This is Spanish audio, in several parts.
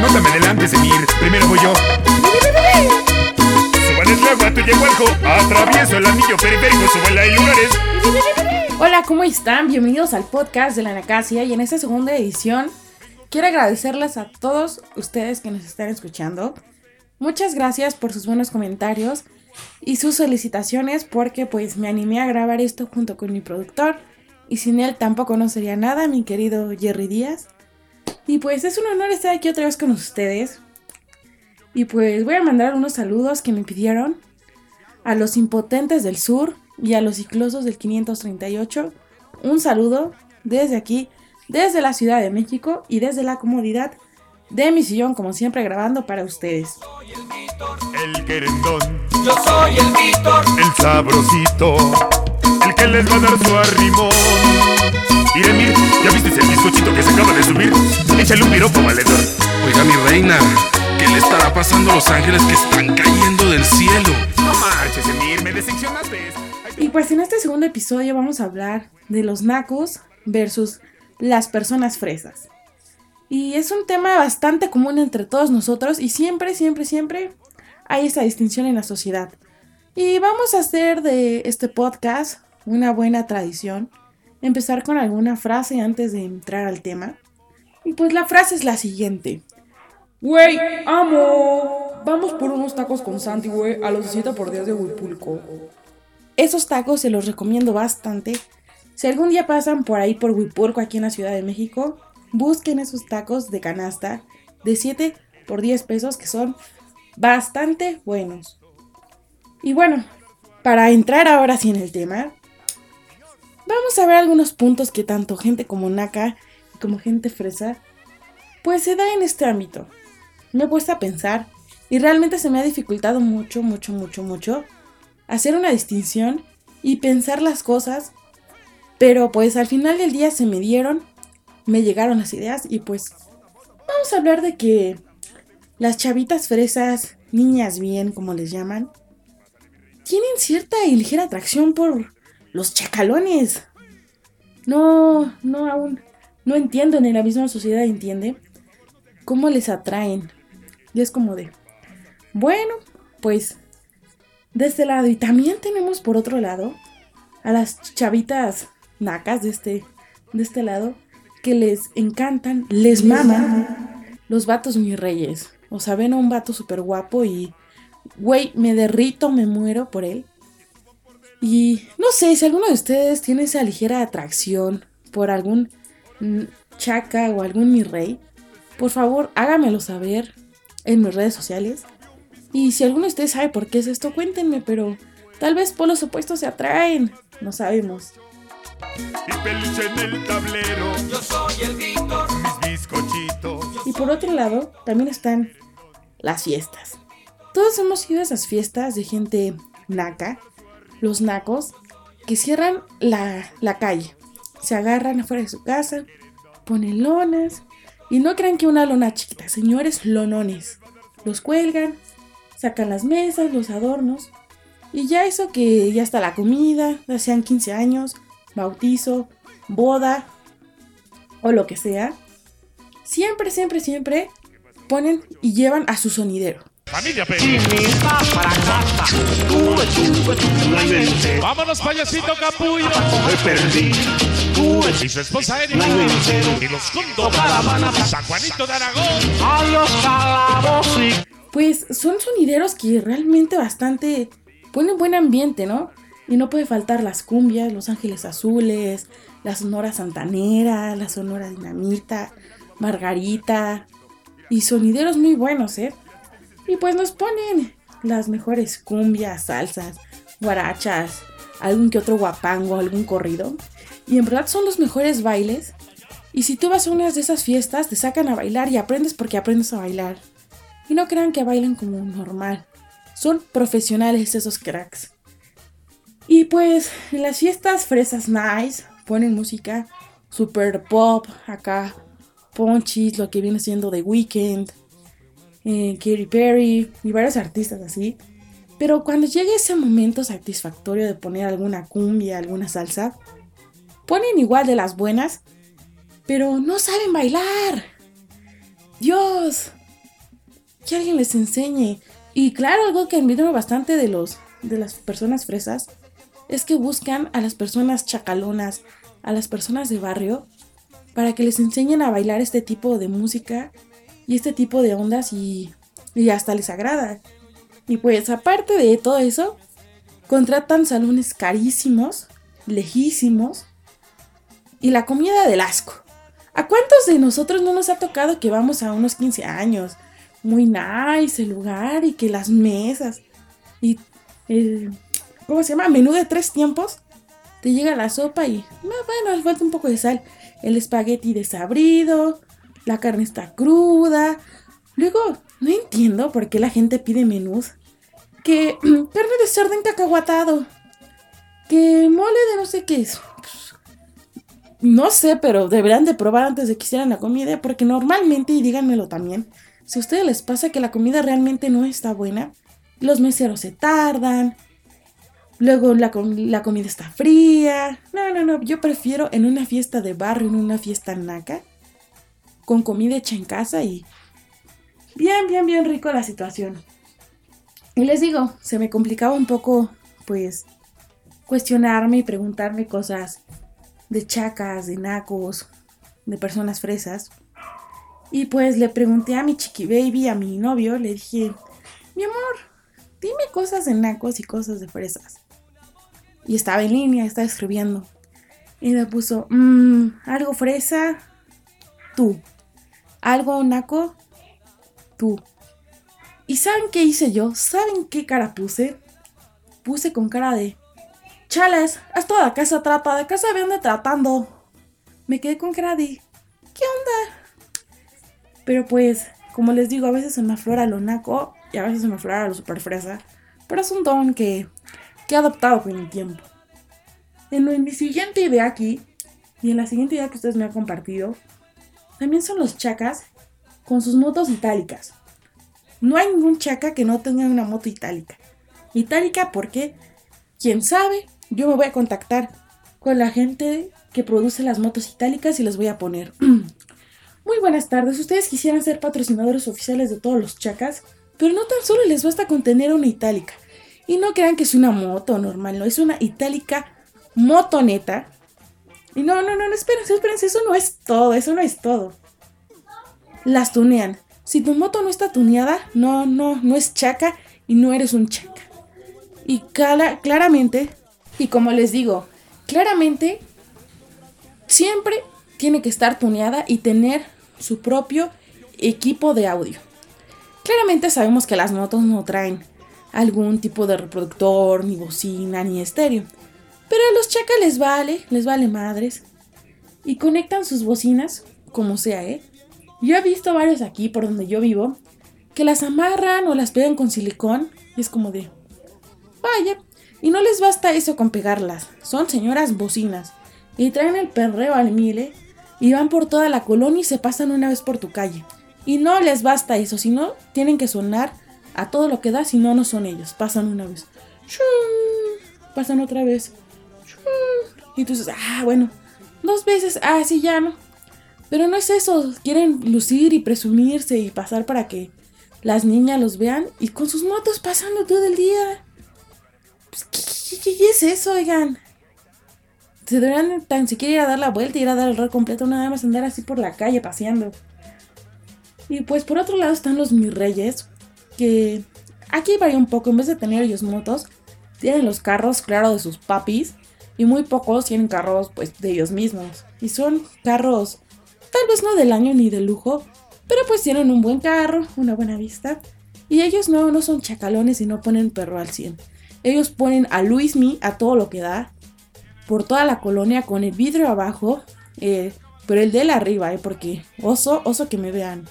no te me. Primero voy yo. El agua, el anillo lugares. Hola, ¿cómo están? Bienvenidos al podcast de la Nacasia y en esta segunda edición quiero agradecerles a todos ustedes que nos están escuchando. Muchas gracias por sus buenos comentarios y sus solicitaciones porque pues me animé a grabar esto junto con mi productor y sin él tampoco no sería nada, mi querido Jerry Díaz. Y pues es un honor estar aquí otra vez con ustedes. Y pues voy a mandar unos saludos que me pidieron a los impotentes del sur y a los ciclosos del 538. Un saludo desde aquí, desde la Ciudad de México y desde la comodidad de mi sillón, como siempre, grabando para ustedes. El querendón. Yo soy el Víctor. El sabrosito. El que les va a dar su arrimón. Iremir, ¿ya viste el bizcochito que se acaba de? Échale un piropo, valedor. Oiga, mi reina, ¿qué le estará pasando a los ángeles que están cayendo del cielo? No marches, Emir, me decepcionaste. Y pues en este segundo episodio vamos a hablar de los nacos versus las personas fresas. Y es un tema bastante común entre todos nosotros y siempre, siempre, siempre hay esa distinción en la sociedad. Y vamos a hacer de este podcast una buena tradición, empezar con alguna frase antes de entrar al tema. Y pues la frase es la siguiente. Güey, amo. Vamos por unos tacos con Santi, güey, a los 17 por 10 de Huipulco. Esos tacos se los recomiendo bastante. Si algún día pasan por ahí por Huipulco, aquí en la Ciudad de México, busquen esos tacos de canasta de 7 por 10 pesos que son bastante buenos. Y bueno, para entrar ahora sí en el tema, vamos a ver algunos puntos que tanto gente como Naka como gente fresa, pues se da en este ámbito. Me he puesto a pensar y realmente se me ha dificultado mucho, mucho, mucho, mucho hacer una distinción y pensar las cosas, pero pues al final del día se me dieron, me llegaron las ideas y pues vamos a hablar de que las chavitas fresas, niñas bien como les llaman, tienen cierta y ligera atracción por los chacalones. No, no aún, no entiendo, ni la misma sociedad entiende cómo les atraen. Y es como de, bueno, pues de este lado. Y también tenemos por otro lado a las chavitas nacas de este, de este lado que les encantan, les maman los vatos mis reyes. O sea, ven a un vato súper guapo y, güey, me derrito, me muero por él. Y no sé, si alguno de ustedes tiene esa ligera atracción por algún chaca o algún mi rey, por favor hágamelo saber en mis redes sociales. Y si alguno de ustedes sabe por qué es esto, cuéntenme, pero tal vez por los opuestos se atraen. No sabemos. Y peluche en el tablero. Yo soy el Víctor. Mis bizcochitos. Y por otro lado, también están las fiestas. Todos hemos ido a esas fiestas de gente naca, los nacos, que cierran la, la calle. Se agarran afuera de su casa, ponen lonas. Y no crean que una lona chiquita, señores lonones. Los cuelgan, sacan las mesas, los adornos. Y ya eso que ya está la comida, ya sean 15 años, bautizo, boda o lo que sea. Siempre, siempre, siempre ponen y llevan a su sonidero. Familia P. Vámonos, payasito capullo. Me perdí. Tú Y su esposa Erika. Y los juntos. San Juanito de Aragón. a los calabozos y Pues son sonideros que realmente bastante ponen buen ambiente, ¿no? Y no puede faltar las cumbias, los ángeles azules, la sonora santanera, la sonora dinamita, margarita. Y sonideros muy buenos, ¿eh? Y pues nos ponen las mejores cumbias, salsas, guarachas, algún que otro guapango, algún corrido. Y en verdad son los mejores bailes. Y si tú vas a unas de esas fiestas, te sacan a bailar y aprendes porque aprendes a bailar. Y no crean que bailan como normal. Son profesionales esos cracks. Y pues en las fiestas fresas nice ponen música super pop acá. Ponchis, lo que viene siendo The Weeknd, eh, Katy Perry y varios artistas así. Pero cuando llegue ese momento satisfactorio de poner alguna cumbia, alguna salsa, ponen igual de las buenas, pero no saben bailar. Dios, que alguien les enseñe. Y claro, algo que admiro bastante de los de las personas fresas es que buscan a las personas chacalonas, a las personas de barrio, para que les enseñen a bailar este tipo de música y este tipo de ondas y, y hasta les agrada. Y pues aparte de todo eso, contratan salones carísimos, lejísimos y la comida del asco. ¿A cuántos de nosotros no nos ha tocado que vamos a unos 15 años? Muy nice el lugar y que las mesas y el, ¿cómo se llama? Menú de tres tiempos. Te llega la sopa y, no, bueno, le falta un poco de sal. El espagueti desabrido, la carne está cruda. Luego, no entiendo por qué la gente pide menús. Que carne de cerdo encacahuatado. Que mole de no sé qué es. No sé, pero deberán de probar antes de que hicieran la comida. Porque normalmente, y díganmelo también, si a ustedes les pasa que la comida realmente no está buena, los meseros se tardan, luego la, la, comida está fría. No, no, no, yo prefiero en una fiesta de barrio, en una fiesta naca, con comida hecha en casa y bien, bien, bien rico la situación. Y les digo, se me complicaba un poco, pues, cuestionarme y preguntarme cosas de chacas, de nacos, de personas fresas. Y pues le pregunté a mi chiqui baby, a mi novio, le dije, mi amor, dime cosas de nacos y cosas de fresas. Y estaba en línea, estaba escribiendo. Y me puso, mmm, algo fresa, tú. Algo naco, tú. ¿Y saben qué hice yo? ¿Saben qué cara puse? Puse con cara de, chales, es toda casa trata, de casa viene tratando. Me quedé con cara de, ¿qué onda? Pero pues, como les digo, a veces se me aflora lo naco y a veces se me aflora lo super fresa. Pero es un don que, que he adoptado con el tiempo. En, en mi siguiente idea aquí, y en la siguiente idea que ustedes me han compartido, también son los chacas con sus motos itálicas. No hay ningún chaca que no tenga una moto itálica. Itálica porque, quién sabe, yo me voy a contactar con la gente que produce las motos itálicas y les voy a poner. Muy buenas tardes, ustedes quisieran ser patrocinadores oficiales de todos los chacas, pero no tan solo les basta con tener una itálica. Y no crean que es una moto normal, no, es una itálica motoneta. Y no, no, no, no, espérense, espérense, eso no es todo, eso no es todo. Las tunean. Si tu moto no está tuneada, no, no, no es chaca y no eres un chaca. Y claramente, y como les digo, claramente, siempre tiene que estar tuneada y tener su propio equipo de audio. Claramente sabemos que las motos no traen algún tipo de reproductor, ni bocina, ni estéreo. Pero a los chacas les vale, les vale madres. Y conectan sus bocinas, como sea, ¿eh? Yo he visto varios aquí por donde yo vivo, que las amarran o las pegan con silicón. Y es como de... Vaya. Y no les basta eso con pegarlas. Son señoras bocinas. Y traen el perreo al mile y van por toda la colonia y se pasan una vez por tu calle. Y no les basta eso, sino tienen que sonar a todo lo que da, si no, no son ellos. Pasan una vez. Pasan otra vez. Y entonces, ah, bueno, dos veces, ah, sí, ya no. Pero no es eso, quieren lucir y presumirse y pasar para que las niñas los vean y con sus motos pasando todo el día. Pues, ¿qué, es eso, oigan? Se deberían tan siquiera ir a dar la vuelta y ir a dar el rol completo, nada más andar así por la calle paseando. Y pues por otro lado están los mis reyes, que aquí varía un poco, en vez de tener ellos motos, tienen los carros, claro, de sus papis, y muy pocos tienen carros pues de ellos mismos. Y son carros, tal vez no del año ni de lujo, pero pues tienen un buen carro, una buena vista. Y ellos no, no son chacalones y no ponen perro al 100. Ellos ponen a Luismi a todo lo que da por toda la colonia con el vidrio abajo, eh, pero el de él arriba, eh, porque oso, oso que me vean.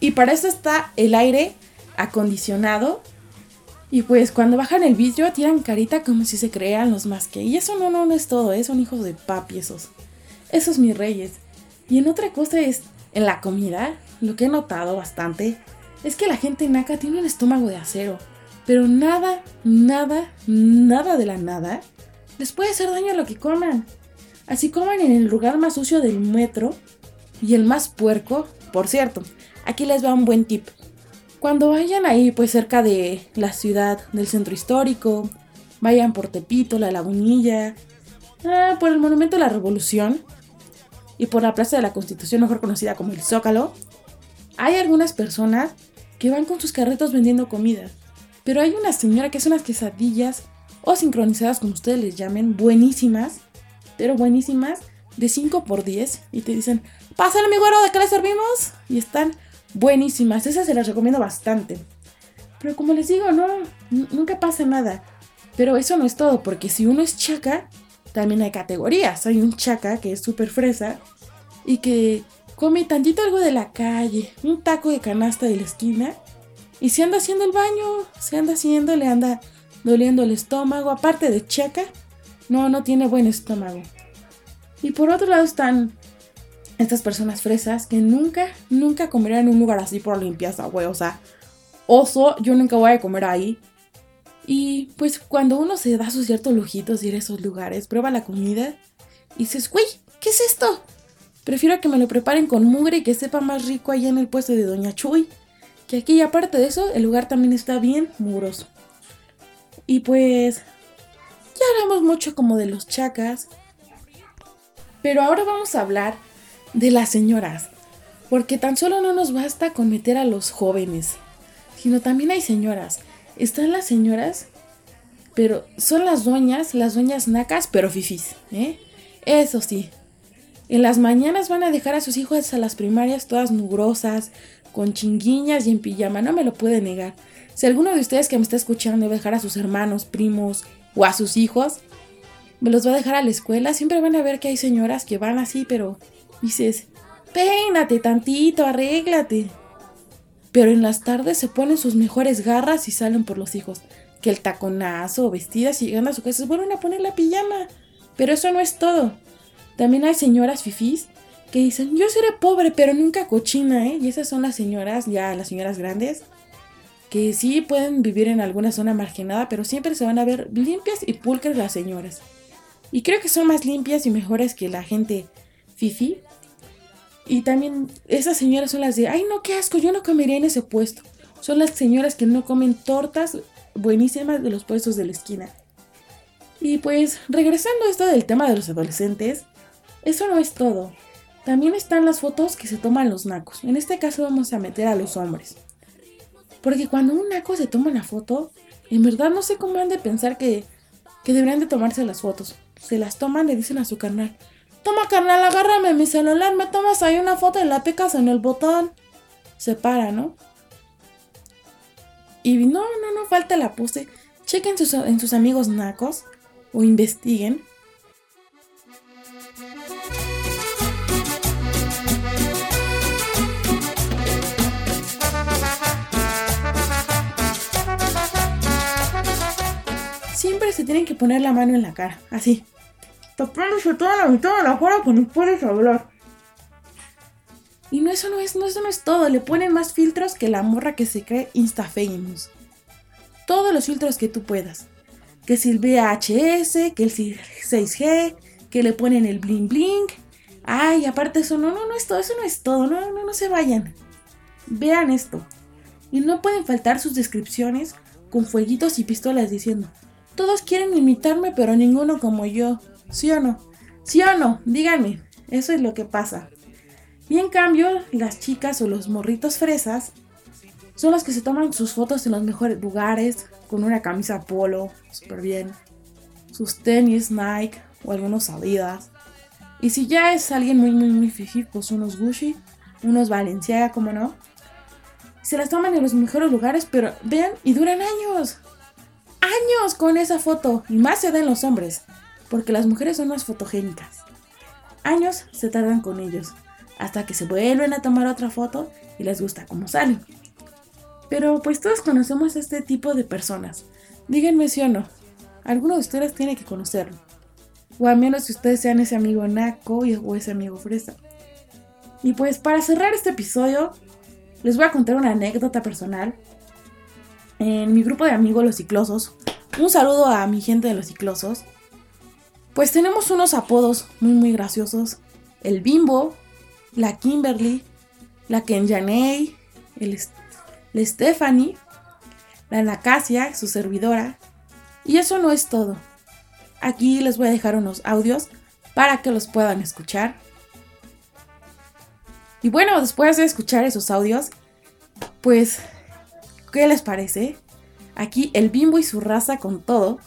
Y para eso está el aire acondicionado. Y pues cuando bajan el vidrio tiran carita como si se crean los más que. Y eso no, no, no es todo, eh, son hijos de papi esos. Esos mis reyes. Y en otra cosa es, en la comida, lo que he notado bastante es que la gente naca tiene un estómago de acero. Pero nada, nada, nada de la nada les puede hacer daño a lo que coman. Así coman en el lugar más sucio del metro y el más puerco. Por cierto, aquí les va un buen tip. Cuando vayan ahí, pues cerca de la ciudad, del centro histórico, vayan por Tepito, la Lagunilla, ah, por el Monumento de la Revolución y por la Plaza de la Constitución, mejor conocida como el Zócalo, hay algunas personas que van con sus carritos vendiendo comida. Pero hay una señora que hace unas quesadillas o sincronizadas, como ustedes les llamen, buenísimas, pero buenísimas, de 5 por 10 y te dicen, pásale mi güero, ¿de qué le servimos? Y están buenísimas, esas se las recomiendo bastante. Pero como les digo, no, nunca pasa nada. Pero eso no es todo, porque si uno es chaca, también hay categorías. Hay un chaca que es súper fresa y que come tantito algo de la calle, un taco de canasta de la esquina y se anda haciendo el baño, se anda haciendo, le anda doliendo el estómago, aparte de chaca, no, no tiene buen estómago. Y por otro lado están estas personas fresas que nunca, nunca comerían en un lugar así por limpieza, güey. O sea, oso, yo nunca voy a comer ahí. Y pues cuando uno se da sus ciertos lujitos ir a esos lugares, prueba la comida y dices, güey, ¿qué es esto? Prefiero que me lo preparen con mugre y que sepa más rico allá en el puesto de Doña Chuy. Que aquí, aparte de eso, el lugar también está bien mugroso. Y pues, ya hablamos mucho como de los chacas. Pero ahora vamos a hablar de las señoras. Porque tan solo no nos basta con meter a los jóvenes, sino también hay señoras. Están las señoras, pero son las dueñas, las dueñas nacas, pero fifís, ¿eh? Eso sí. En las mañanas van a dejar a sus hijos a las primarias todas mugrosas, con chinguiñas y en pijama, no me lo puede negar. Si alguno de ustedes que me está escuchando debe dejar a sus hermanos, primos o a sus hijos, me los va a dejar a la escuela, siempre van a ver que hay señoras que van así, pero dices, peínate tantito, arréglate. Pero en las tardes se ponen sus mejores garras y salen por los hijos. Que el taconazo, vestidas y llegando a su casa se vuelven a poner la pijama. Pero eso no es todo. También hay señoras fifís que dicen, yo seré pobre, pero nunca cochina, ¿eh? Y esas son las señoras, ya las señoras grandes, que sí pueden vivir en alguna zona marginada, pero siempre se van a ver limpias y pulcras las señoras. Y creo que son más limpias y mejores que la gente fifi. Y también esas señoras son las de, ay no, qué asco, yo no comería en ese puesto. Son las señoras que no comen tortas buenísimas de los puestos de la esquina. Y pues, regresando a esto del tema de los adolescentes, eso no es todo. También están las fotos que se toman los nacos. En este caso vamos a meter a los hombres. Porque cuando un naco se toma una foto, en verdad no sé cómo han de pensar que, que deberían de tomarse las fotos. Se las toman, le dicen a su carnal, toma carnal, agárrame mi celular, me tomas ahí una foto y la picas en el botón. Se para, ¿no? Y no, no, no falta la pose. Chequen sus, en sus amigos nacos o investiguen siempre se tienen que poner la mano en la cara, así. Tapándose toda la mitad de la cara cuando puedes hablar. Y no, eso no es, no, eso no es todo. Le ponen más filtros que la morra que se cree Insta Famous. Todos los filtros que tú puedas. Que si el VHS, que el 6G, que le ponen el bling bling. Ay, aparte eso, no, no, no es todo, eso no es todo. No, no, no se vayan. Vean esto. Y no pueden faltar sus descripciones con fueguitos y pistolas diciendo, todos quieren imitarme, pero ninguno como yo. ¿Sí o no? ¿Sí o no? Díganme. Eso es lo que pasa. Y en cambio, las chicas o los morritos fresas son los que se toman sus fotos en los mejores lugares, con una camisa polo, súper bien, sus tenis Nike o algunos salidas. Y si ya es alguien muy, muy, muy fifi, pues unos Gucci, unos Valenciaga, como no. Se las toman en los mejores lugares, pero vean, y duran años con esa foto. Y más se den los hombres, porque las mujeres son más fotogénicas. Años se tardan con ellos, hasta que se vuelven a tomar otra foto y les gusta cómo salen. Pero pues todos conocemos a este tipo de personas. Díganme si o no. Alguno de ustedes tiene que conocerlo. O al menos si ustedes sean ese amigo naco o ese amigo fresa. Y pues para cerrar este episodio, les voy a contar una anécdota personal en mi grupo de amigos los ciclosos. Un saludo a mi gente de los ciclosos. Pues tenemos unos apodos muy muy graciosos. El Bimbo, la Kimberly, la Kenjaney, el, Stephanie, la Nacasia, su servidora. Y eso no es todo. Aquí les voy a dejar unos audios para que los puedan escuchar. Y bueno, después de escuchar esos audios, pues, ¿qué les parece? Aquí el bimbo y su raza con todo,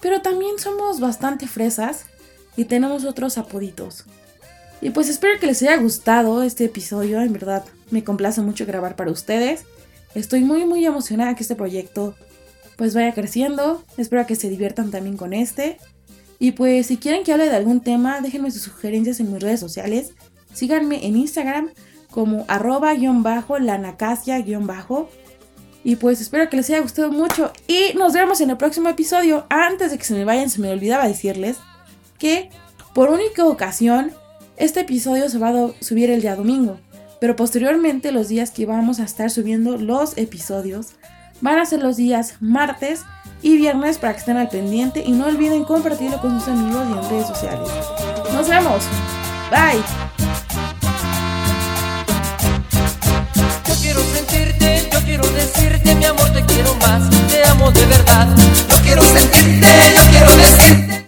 pero también somos bastante fresas y tenemos otros apoditos. Y pues espero que les haya gustado este episodio, en verdad me complace mucho grabar para ustedes. Estoy muy muy emocionada que este proyecto pues vaya creciendo, espero que se diviertan también con este. Y pues si quieren que hable de algún tema, déjenme sus sugerencias en mis redes sociales. Síganme en Instagram como arroba-lanacasia-bajo. Y pues espero que les haya gustado mucho. Y nos vemos en el próximo episodio. Antes de que se me vayan, se me olvidaba decirles que por única ocasión este episodio se va a subir el día domingo. Pero posteriormente los días que vamos a estar subiendo los episodios van a ser los días martes y viernes para que estén al pendiente y no olviden compartirlo con sus amigos y en redes sociales. Nos vemos. Bye. Quiero decirte mi amor, te quiero más, te amo de verdad. Yo quiero sentirte, yo quiero decirte.